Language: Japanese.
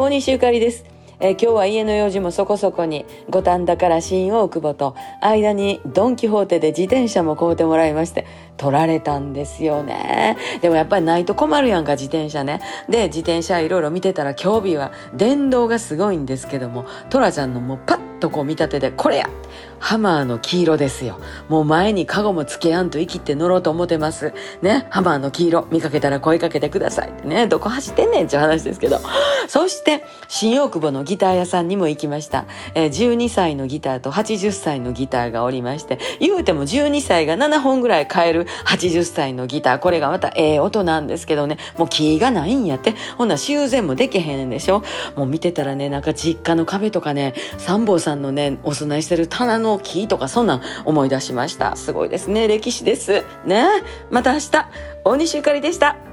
大西ゆかりです。えー今日は家の用事もそこそこに五反田から新大久保と間にドン・キホーテで自転車も買うてもらいまして取られたんですよねでもやっぱりないと困るやんか自転車ねで自転車いろいろ見てたら今日日は電動がすごいんですけどもトラちゃんのもうパッとこう見立てでこれや。ハマーの黄色ですよ。もう前にカゴもつけやんと生きて乗ろうと思ってます。ねハマーの黄色。見かけたら声かけてください。ねどこ走ってんねんっていう話ですけど。そして新大久保のギター屋さんにも行きました、えー12歳のギターと80歳のギターがおりまして言うても12歳が7本ぐらい買える80歳のギター。これがまたええ音なんですけどね。もうキーがないんやって。ほんな修繕もできへんでしょ。もう見てたらねなんか実家の壁とかね三坊さんのねお供えしてる棚の木とかそんなん思い出しました。すごいですね。歴史です。ね。また明日。大西ゆかりでした。